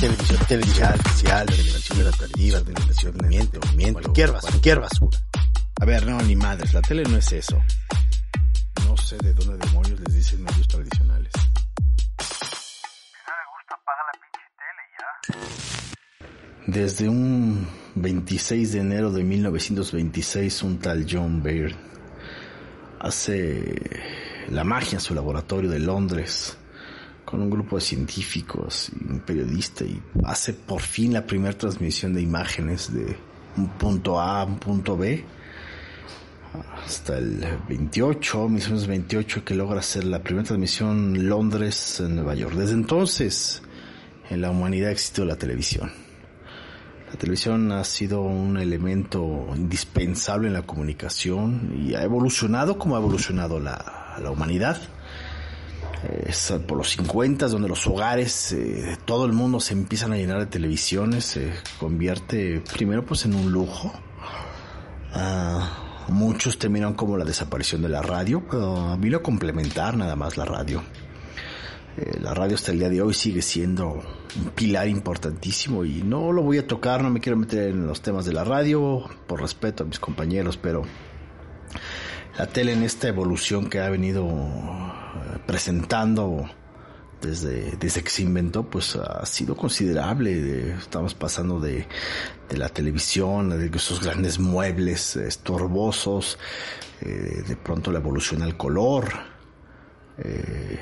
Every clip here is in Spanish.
televisión, televisión especial, televisión educativa, televisión de miente, movimiento, cualquier basura, cualquier basura. A ver, no, ni madres, la tele no es eso. No sé de dónde demonios les dicen medios tradicionales. Desde un 26 de enero de 1926, un tal John Baird hace la magia en su laboratorio de Londres con un grupo de científicos y un periodista y hace por fin la primera transmisión de imágenes de un punto A a un punto B hasta el 28, 1928, que logra hacer la primera transmisión Londres en Nueva York. Desde entonces, en la humanidad ha existido la televisión. La televisión ha sido un elemento indispensable en la comunicación y ha evolucionado como ha evolucionado la, la humanidad. Es por los 50 donde los hogares eh, todo el mundo se empiezan a llenar de televisiones, se convierte primero pues en un lujo. Ah, muchos terminan como la desaparición de la radio, pero vino a complementar nada más la radio. Eh, la radio hasta el día de hoy sigue siendo un pilar importantísimo y no lo voy a tocar, no me quiero meter en los temas de la radio por respeto a mis compañeros, pero la tele en esta evolución que ha venido presentando desde, desde que se inventó, pues ha sido considerable. Estamos pasando de, de la televisión, de esos grandes muebles estorbosos, eh, de pronto la evolución al color. Eh,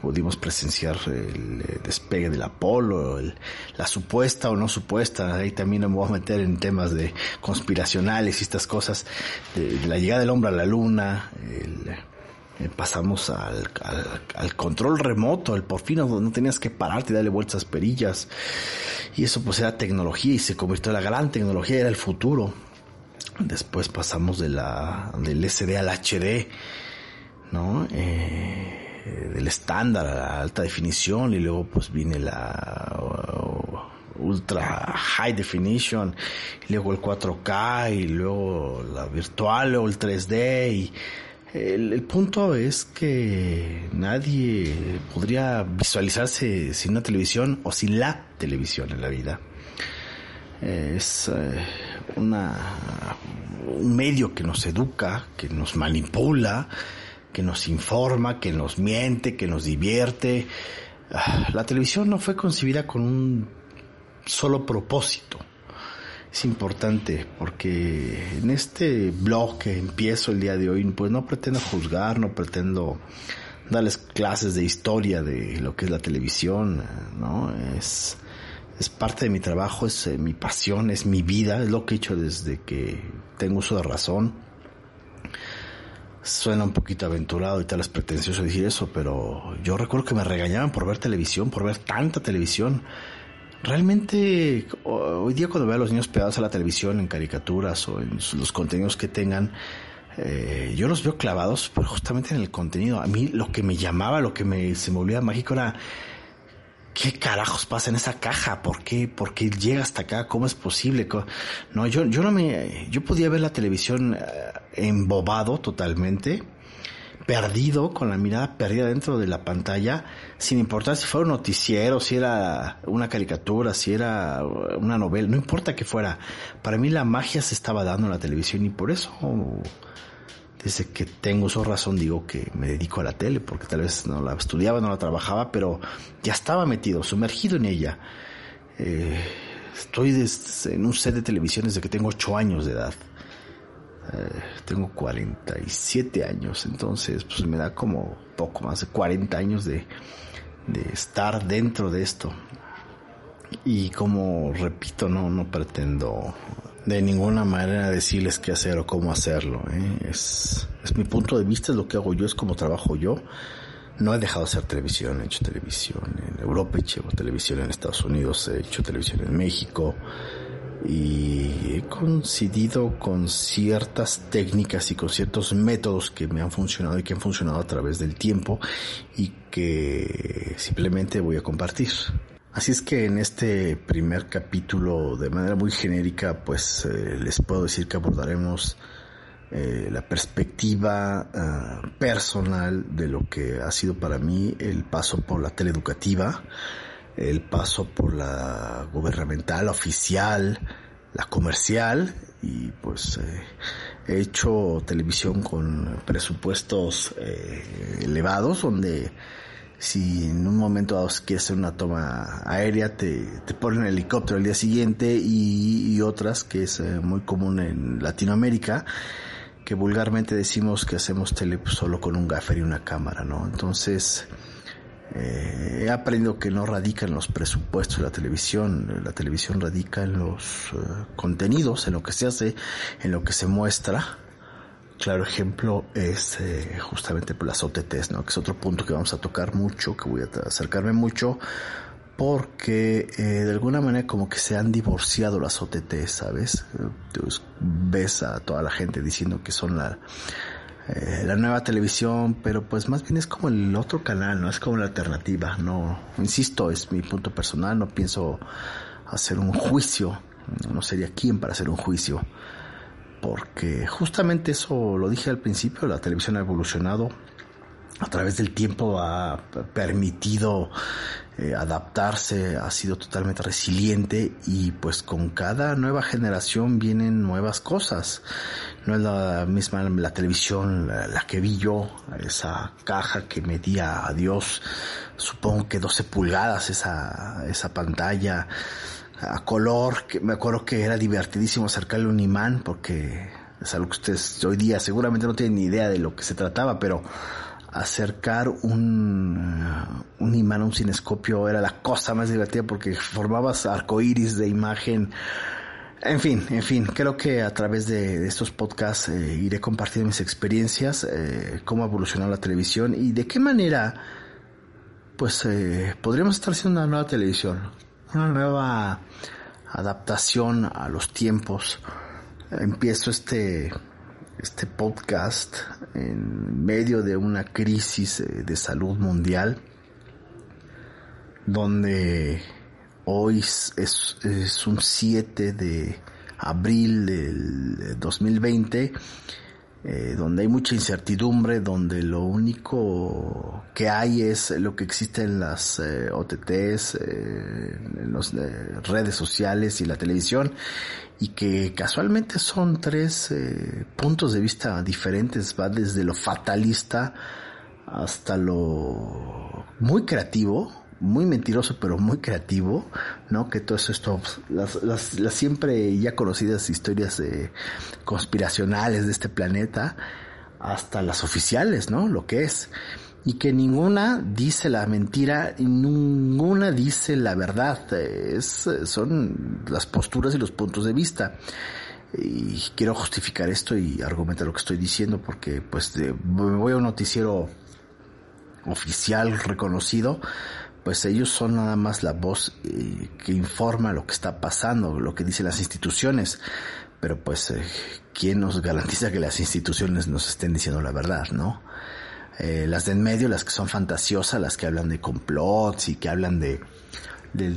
pudimos presenciar el eh, despegue del Apolo, la supuesta o no supuesta, ahí también me voy a meter en temas de conspiracionales y estas cosas, de, la llegada del hombre a la luna, eh, pasamos al, al, control remoto, el por fin no, tenías que pararte y darle vueltas perillas, y eso pues era tecnología y se convirtió en la gran tecnología, era el futuro. Después pasamos de la, del SD al HD, ¿no? Eh, del estándar a la alta definición y luego pues viene la uh, ultra high definition luego el 4K y luego la virtual o el 3D y el, punto es que nadie podría visualizarse sin una televisión o sin la televisión en la vida. Es eh, una, un medio que nos educa, que nos manipula, que nos informa, que nos miente, que nos divierte. Ah, la televisión no fue concebida con un solo propósito. Es importante porque en este blog que empiezo el día de hoy, pues no pretendo juzgar, no pretendo darles clases de historia de lo que es la televisión, ¿no? Es, es parte de mi trabajo, es eh, mi pasión, es mi vida, es lo que he hecho desde que tengo uso de razón suena un poquito aventurado y tal es pretencioso decir eso, pero yo recuerdo que me regañaban por ver televisión, por ver tanta televisión. Realmente, hoy día cuando veo a los niños pegados a la televisión en caricaturas o en los contenidos que tengan, eh, yo los veo clavados, pero justamente en el contenido. A mí lo que me llamaba, lo que me, se me volvía mágico era ¿qué carajos pasa en esa caja? ¿Por qué, por qué llega hasta acá? ¿Cómo es posible? No, yo, yo no me, yo podía ver la televisión eh, embobado totalmente, perdido, con la mirada perdida dentro de la pantalla, sin importar si fuera un noticiero, si era una caricatura, si era una novela, no importa que fuera. Para mí la magia se estaba dando en la televisión y por eso desde que tengo su razón digo que me dedico a la tele, porque tal vez no la estudiaba, no la trabajaba, pero ya estaba metido, sumergido en ella. Eh, estoy en un set de televisión desde que tengo 8 años de edad. Eh, tengo 47 años, entonces pues me da como poco más de 40 años de, de estar dentro de esto. Y como repito, no, no pretendo de ninguna manera decirles qué hacer o cómo hacerlo. ¿eh? Es, es mi punto de vista, es lo que hago yo, es como trabajo yo. No he dejado de hacer televisión, he hecho televisión en Europa, he hecho televisión en Estados Unidos, he hecho televisión en México y he coincidido con ciertas técnicas y con ciertos métodos que me han funcionado y que han funcionado a través del tiempo y que simplemente voy a compartir. Así es que en este primer capítulo, de manera muy genérica, pues eh, les puedo decir que abordaremos eh, la perspectiva uh, personal de lo que ha sido para mí el paso por la teleeducativa, el paso por la gubernamental, oficial, la comercial y pues eh, he hecho televisión con presupuestos eh, elevados donde si en un momento dado quieres hacer una toma aérea te, te ponen helicóptero al día siguiente y, otras que es eh, muy común en Latinoamérica que vulgarmente decimos que hacemos tele solo con un gaffer y una cámara, ¿no? Entonces, eh, he aprendido que no radica en los presupuestos de la televisión, la televisión radica en los eh, contenidos, en lo que se hace, en lo que se muestra. Claro ejemplo es eh, justamente por las OTTs, ¿no? que es otro punto que vamos a tocar mucho, que voy a acercarme mucho, porque de alguna manera como que se han divorciado las OTT, ¿sabes? Entonces, ves a toda la gente diciendo que son la, eh, la nueva televisión, pero pues más bien es como el otro canal, no es como la alternativa, no, insisto, es mi punto personal, no pienso hacer un juicio, no sería quien para hacer un juicio, porque justamente eso lo dije al principio, la televisión ha evolucionado, a través del tiempo ha permitido eh, adaptarse, ha sido totalmente resiliente y pues con cada nueva generación vienen nuevas cosas. No es la misma la televisión la, que vi yo, esa caja que medía a Dios, supongo que 12 pulgadas esa, esa pantalla a color, que me acuerdo que era divertidísimo acercarle un imán porque es algo que ustedes hoy día seguramente no tienen ni idea de lo que se trataba, pero acercar un, un imán a un cinescopio era la cosa más divertida porque formabas arcoíris de imagen. En fin, en fin, creo que a través de, estos podcasts eh, iré compartiendo mis experiencias, eh, cómo evolucionó la televisión y de qué manera, pues, eh, podríamos estar haciendo una nueva televisión, una nueva adaptación a los tiempos. Empiezo este este podcast en medio de una crisis eh, de salud mundial donde hoy es, es un 7 de abril del 2020 eh, donde hay mucha incertidumbre, donde lo único que hay es lo que existe en las eh, OTTs, eh, en las redes sociales y la televisión, y que casualmente son tres puntos de vista diferentes, va desde lo fatalista hasta lo muy creativo, muy mentiroso pero muy creativo, ¿no? Que todo esto, las, las, las siempre ya conocidas historias de conspiracionales de este planeta, hasta las oficiales, ¿no? Lo que es. Y que ninguna dice la mentira y ninguna dice la verdad. Es, son las posturas y los puntos de vista. Y quiero justificar esto y argumentar lo que estoy diciendo porque pues me voy a un noticiero oficial reconocido pues ellos son nada más la voz eh, que informa lo que está pasando, lo que dicen las instituciones. Pero pues, eh, ¿quién nos garantiza que las instituciones nos estén diciendo la verdad, no? Eh, las de en medio, las que son fantasiosas, las que hablan de complots y que hablan de,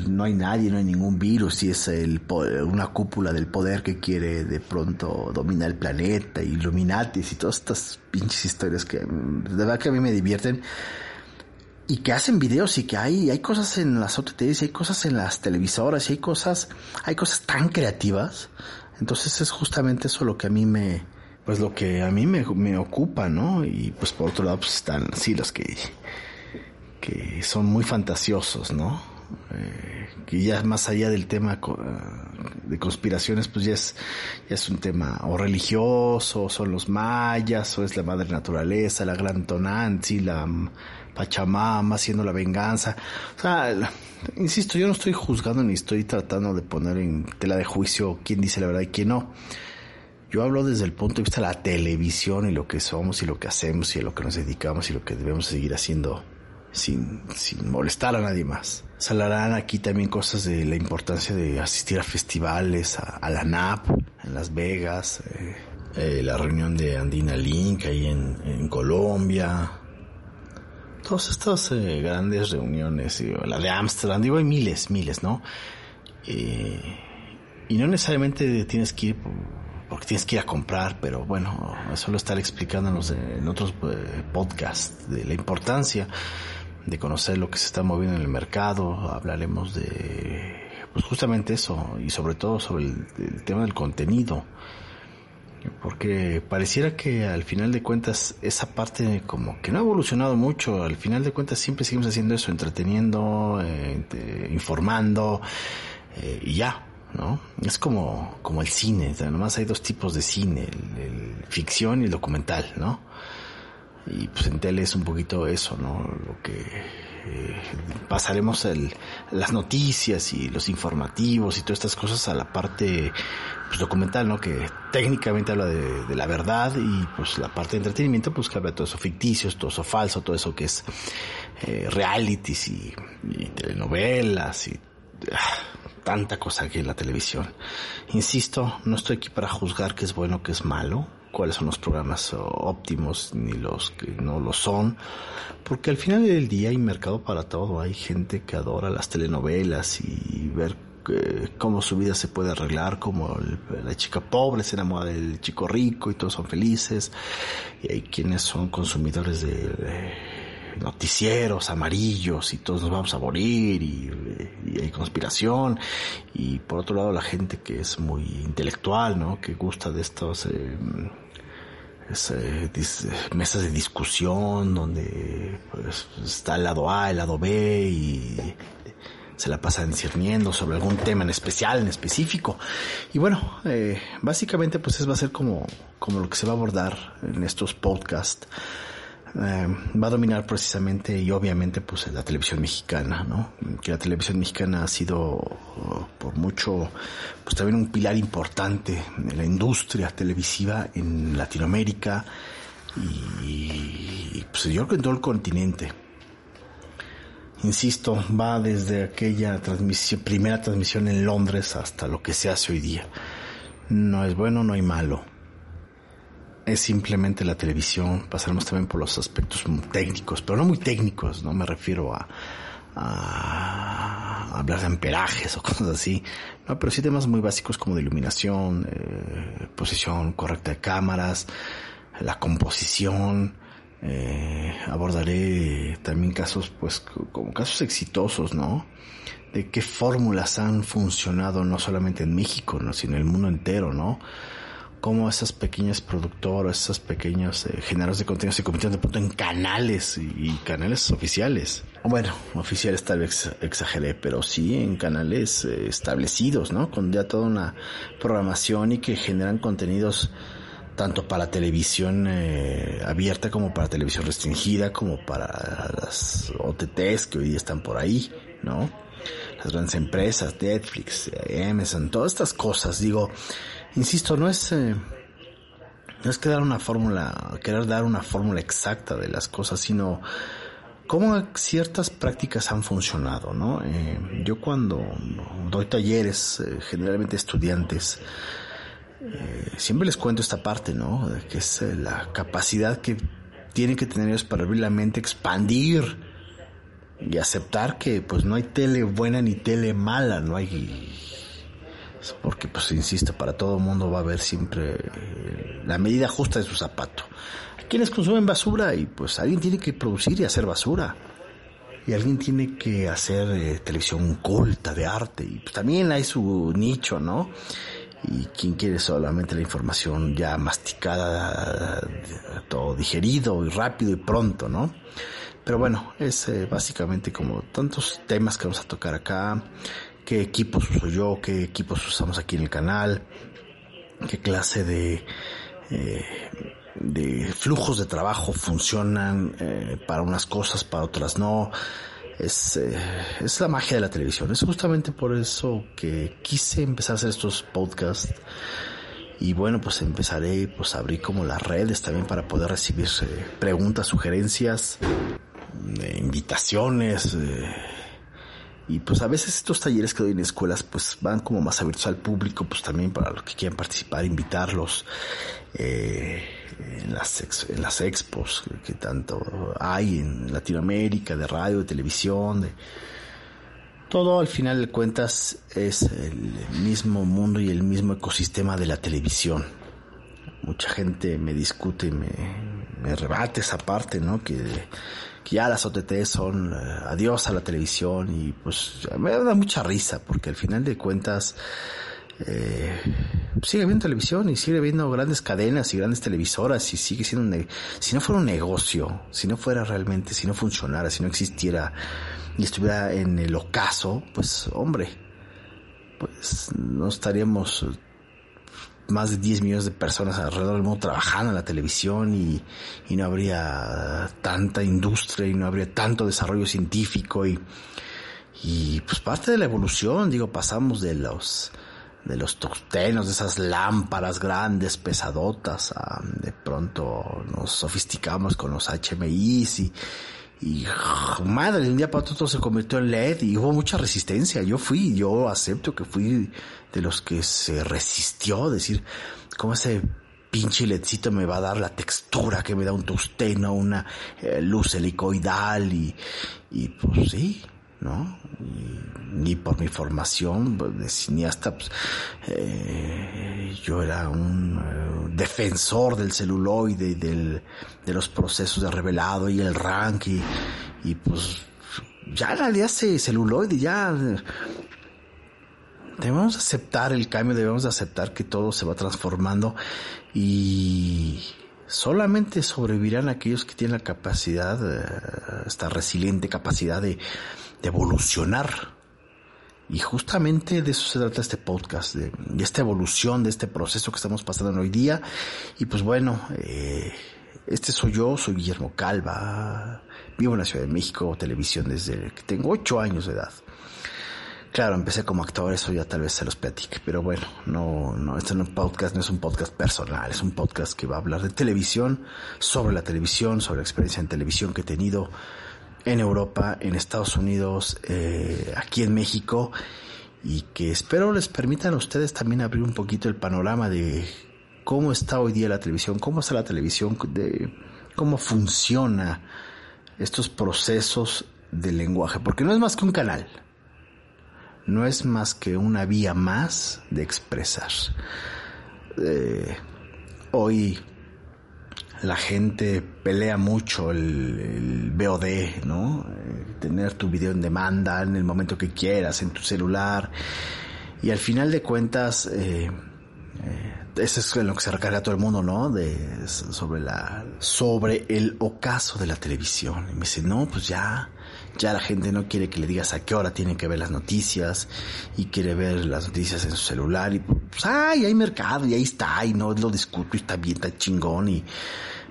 no hay nadie, no hay ningún virus, y es el, una cúpula del poder que quiere de pronto dominar el planeta, Illuminatis y todas estas pinches historias que de verdad que a mí me divierten y que hacen videos y que hay, hay cosas en las OTTs, hay cosas en las televisoras, y hay cosas, hay cosas tan creativas. Entonces es justamente eso lo que a mí me, pues lo que a mí me, me ocupa, ¿no? Y pues por otro lado pues están sí los que, que son muy fantasiosos, ¿no? Que ya más allá del tema de conspiraciones, pues ya es, ya es un tema o religioso, son los mayas, o es la madre naturaleza, la gran Tonanzi, la Pachamama haciendo la venganza. O sea, insisto, yo no estoy juzgando ni estoy tratando de poner en tela de juicio quién dice la verdad y quién no. Yo hablo desde el punto de vista de la televisión y lo que somos y lo que hacemos y a lo que nos dedicamos y lo que debemos seguir haciendo sin, sin molestar a nadie más. Salarán aquí también cosas de la importancia de asistir a festivales, a, la NAP en Las Vegas, eh, eh, la reunión de Andina Link ahí en, en Colombia, todas estas eh, grandes reuniones, la de Amsterdam, digo, hay miles, miles, ¿no? Y no necesariamente tienes que ir porque tienes que ir a comprar, pero bueno, eso lo estaré explicando en, otros eh, podcasts de la importancia de conocer lo que se está moviendo en el mercado, hablaremos de pues justamente eso y sobre todo sobre el, tema del contenido. Porque pareciera que al final de cuentas esa parte como que no ha evolucionado mucho, al final de cuentas siempre seguimos haciendo eso, entreteniendo, informando eh, y ya, ¿no? Es como, como el cine, nomás hay dos tipos de cine, el ficción y el documental, ¿no? Y pues en tele es un poquito eso, ¿no? Lo que eh, pasaremos el, las noticias y los informativos y todas estas cosas a la parte pues, documental, ¿no? Que técnicamente habla de, la verdad y pues la parte de entretenimiento pues que habla de todo eso ficticios, todo eso falso, todo eso que es eh, realities y, telenovelas y ah, tanta cosa aquí en la televisión. Insisto, no estoy aquí para juzgar qué es bueno, qué es malo cuáles son los programas óptimos ni los que no lo son, porque al final del día hay mercado para todo, hay gente que adora las telenovelas y ver eh, cómo su vida se puede arreglar, como la chica pobre se enamora del chico rico y todos son felices, y hay quienes son consumidores de, noticieros amarillos y todos nos vamos a morir y, hay conspiración y por otro lado la gente que es muy intelectual, ¿no? Que gusta de estos eh, eh, mesas de discusión donde pues, está el lado A, el lado B y se la pasan discerniendo sobre algún tema en especial, en específico. Y bueno, eh, básicamente pues eso va a ser como, como lo que se va a abordar en estos podcasts. Eh, va a dominar precisamente y obviamente pues la televisión mexicana, ¿no? Que la televisión mexicana ha sido por mucho pues también un pilar importante de la industria televisiva en Latinoamérica y pues yo creo que en todo el continente. Insisto, va desde aquella transmisión, primera transmisión en Londres hasta lo que se hace hoy día. No es bueno, no hay malo es simplemente la televisión, pasaremos también por los aspectos técnicos, pero no muy técnicos, no me refiero a, a hablar de amperajes o cosas así, no, pero sí temas muy básicos como de iluminación, eh, posición correcta de cámaras, la composición, eh, abordaré también casos, pues, como casos exitosos, ¿no? De qué fórmulas han funcionado no solamente en México, ¿no? sino en el mundo entero, ¿no? Cómo esas pequeñas productoras, esos pequeños eh, generadores de contenido se convirtieron de pronto en canales y, canales oficiales. Bueno, oficiales tal vez exageré, pero sí en canales eh, establecidos, ¿no? Con ya toda una programación y que generan contenidos tanto para televisión eh, abierta como para televisión restringida, como para las OTTs que hoy día están por ahí, ¿no? Las empresas, Netflix, Amazon, todas estas cosas, digo, Insisto, no es, eh, no es que dar una fórmula, querer dar una fórmula exacta de las cosas, sino cómo ciertas prácticas han funcionado, ¿no? Eh, yo cuando doy talleres, eh, generalmente estudiantes, siempre les cuento esta parte, ¿no? Que es la capacidad que tienen que tener ellos para abrir la mente, expandir y aceptar que pues no hay tele buena ni tele mala, no hay porque pues insisto, para todo mundo va a haber siempre eh, la medida justa de su zapato. Hay quienes consumen basura y pues alguien tiene que producir y hacer basura. Y alguien tiene que hacer eh, televisión culta de arte y pues también hay su nicho, ¿no? Y quien quiere solamente la información ya masticada, todo digerido y rápido y pronto, ¿no? Pero bueno, es eh, básicamente como tantos temas que vamos a tocar acá qué equipos uso yo, qué equipos usamos aquí en el canal, qué clase de, eh, de flujos de trabajo funcionan eh, para unas cosas, para otras no. Es, es la magia de la televisión. Es justamente por eso que quise empezar a hacer estos podcasts. Y bueno, pues empezaré, pues abrir como las redes también para poder recibir preguntas, sugerencias, invitaciones, y pues a veces estos talleres que doy en escuelas pues van como más abiertos al público, pues también para los que quieran participar, invitarlos eh, en, las en las expos que tanto hay en Latinoamérica, de radio, de televisión, de todo al final de cuentas es el mismo mundo y el mismo ecosistema de la televisión. Mucha gente me discute y me, me rebate esa parte, ¿no? Que que ya las OTT son eh, adiós a la televisión y pues me da mucha risa porque al final de cuentas eh, sigue viendo televisión y sigue viendo grandes cadenas y grandes televisoras y sigue siendo un si no fuera un negocio, si no fuera realmente, si no funcionara, si no existiera y estuviera en el ocaso, pues hombre, pues no estaríamos más de 10 millones de personas alrededor del mundo trabajando en la televisión y, y no habría tanta industria y no habría tanto desarrollo científico y, y pues parte de la evolución, digo, pasamos de los de los tostenos, de esas lámparas grandes, pesadotas, a, de pronto nos sofisticamos con los HMIs y, y madre, de un día para otro se convirtió en LED y hubo mucha resistencia. Yo fui, yo acepto que fui de los que se resistió, decir, ¿cómo ese pinche ledcito me va a dar la textura que me da un tosteno, una eh, luz helicoidal y, y pues sí, ¿no? Y, por mi formación de cineasta, pues, eh, yo era un eh, defensor del celuloide y del, de los procesos de revelado y el rank y, y pues ya en realidad ese celuloide ya debemos aceptar el cambio, debemos aceptar que todo se va transformando y solamente sobrevivirán aquellos que tienen la capacidad, eh, esta resiliente capacidad de, evolucionar. Y justamente de eso se trata este podcast, de, esta evolución, de este proceso que estamos pasando hoy día. Y pues bueno, eh, este soy yo, soy Guillermo Calva, vivo en la Ciudad de México, televisión desde que tengo ocho años de edad. Claro, empecé como actor, eso ya tal vez se los platique, pero bueno, no, no, este no es un podcast, no es un podcast personal, es un podcast que va a hablar de televisión, sobre la televisión, sobre la experiencia en televisión que he tenido, en Europa, en Estados Unidos, eh, aquí en México y que espero les permitan a ustedes también abrir un poquito el panorama de cómo está hoy día la televisión, cómo está la televisión, de cómo funciona estos procesos del lenguaje, porque no es más que un canal, no es más que una vía más de expresar. Eh, hoy la gente pelea mucho el, VOD, ¿no? Eh, tener tu video en demanda en el momento que quieras, en tu celular. Y al final de cuentas, eh, eso es lo que se recarga todo el mundo, ¿no? De, sobre la, sobre el ocaso de la televisión. Y me dice, no, pues ya, ya la gente no quiere que le digas a qué hora tienen que ver las noticias y quiere ver las noticias en su celular y pues, ay, hay mercado y ahí está y no lo discuto y está bien, está chingón y,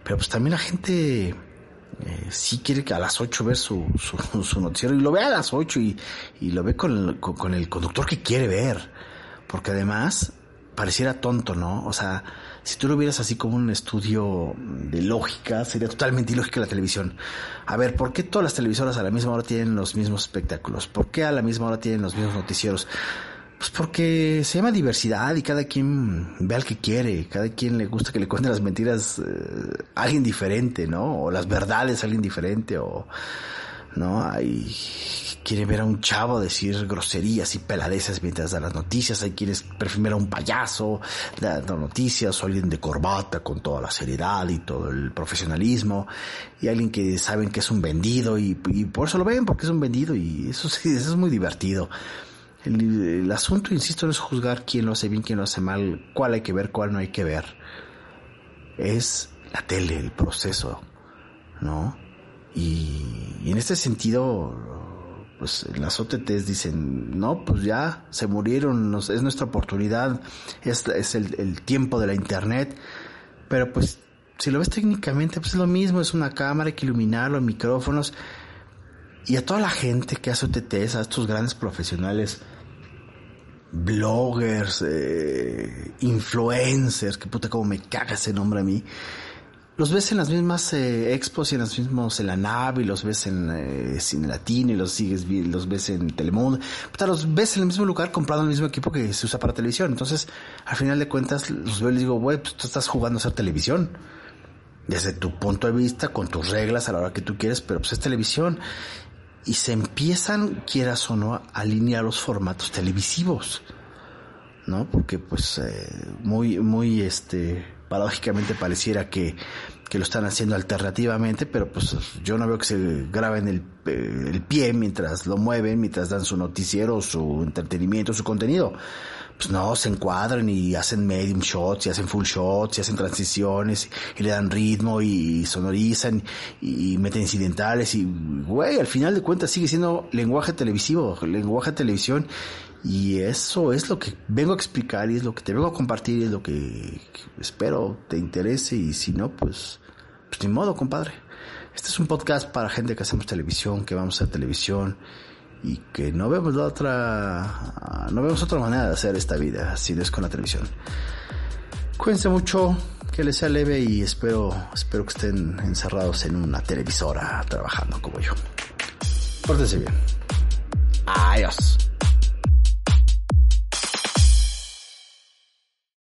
pero pues también la gente eh, sí quiere que a las 8 ver su, su, noticiero y lo ve a las 8 y, y lo ve con con el conductor que quiere ver. Porque además pareciera tonto, ¿no? O sea, si tú lo vieras así como un estudio de lógica, sería totalmente ilógica la televisión. A ver, ¿por qué todas las televisoras a la misma hora tienen los mismos espectáculos? ¿Por qué a la misma hora tienen los mismos noticieros? Pues porque se llama diversidad y cada quien ve al que quiere, cada quien le gusta que le cuenten las mentiras eh, a alguien diferente, ¿no? O las verdades a alguien diferente, o, ¿no? Hay quiere ver a un chavo decir groserías y peladeces mientras da las noticias, hay quienes prefieren a un payaso dando noticias, o alguien de corbata con toda la seriedad y todo el profesionalismo, y alguien que saben que es un vendido y, por eso lo ven, porque es un vendido y eso, eso es muy divertido. El, asunto, insisto, no es juzgar quién lo hace bien, quién lo hace mal, cuál hay que ver, cuál no hay que ver. Es la tele, el proceso, ¿no? Y, y en este sentido, pues las OTTs dicen, no, pues ya se murieron, es nuestra oportunidad, es, es el, el, tiempo de la internet, pero pues si lo ves técnicamente, pues es lo mismo, es una cámara, hay que iluminarlo, micrófonos, y a toda la gente que hace OTTs, a estos grandes profesionales, bloggers, eh, influencers, que puta como me caga ese nombre a mí, los ves en las mismas eh, expos y en los mismos en la nave, y los ves en eh, Cine Latino y los sigues los ves en Telemundo, los ves en el mismo lugar comprando el mismo equipo que se usa para televisión. Entonces, al final de cuentas, los veo y les digo, güey, pues tú estás jugando a hacer televisión. Desde tu punto de vista, con tus reglas a la hora que tú quieres, pero pues es televisión. Y se empiezan, quieras o no, a alinear los formatos televisivos. ¿No? Porque pues, eh, muy, muy, este, paradójicamente pareciera que, que lo están haciendo alternativamente, pero pues yo no veo que se graben el, eh, el pie mientras lo mueven, mientras dan su noticiero, su entretenimiento, su contenido pues no, se encuadran y hacen medium shots y hacen full shots y hacen transiciones y le dan ritmo y sonorizan y, meten incidentales y, güey, al final de cuentas sigue siendo lenguaje televisivo, lenguaje televisión y eso es lo que vengo a explicar y es lo que te vengo a compartir y es lo que, espero te interese y si no, pues, pues ni modo, compadre. Este es un podcast para gente que hacemos televisión, que vamos a televisión y que no vemos la otra, no vemos otra manera de hacer esta vida si no es con la televisión. Cuídense mucho, que les sea leve y espero, espero que estén encerrados en una televisora trabajando como yo. Pórtense bien. Adiós.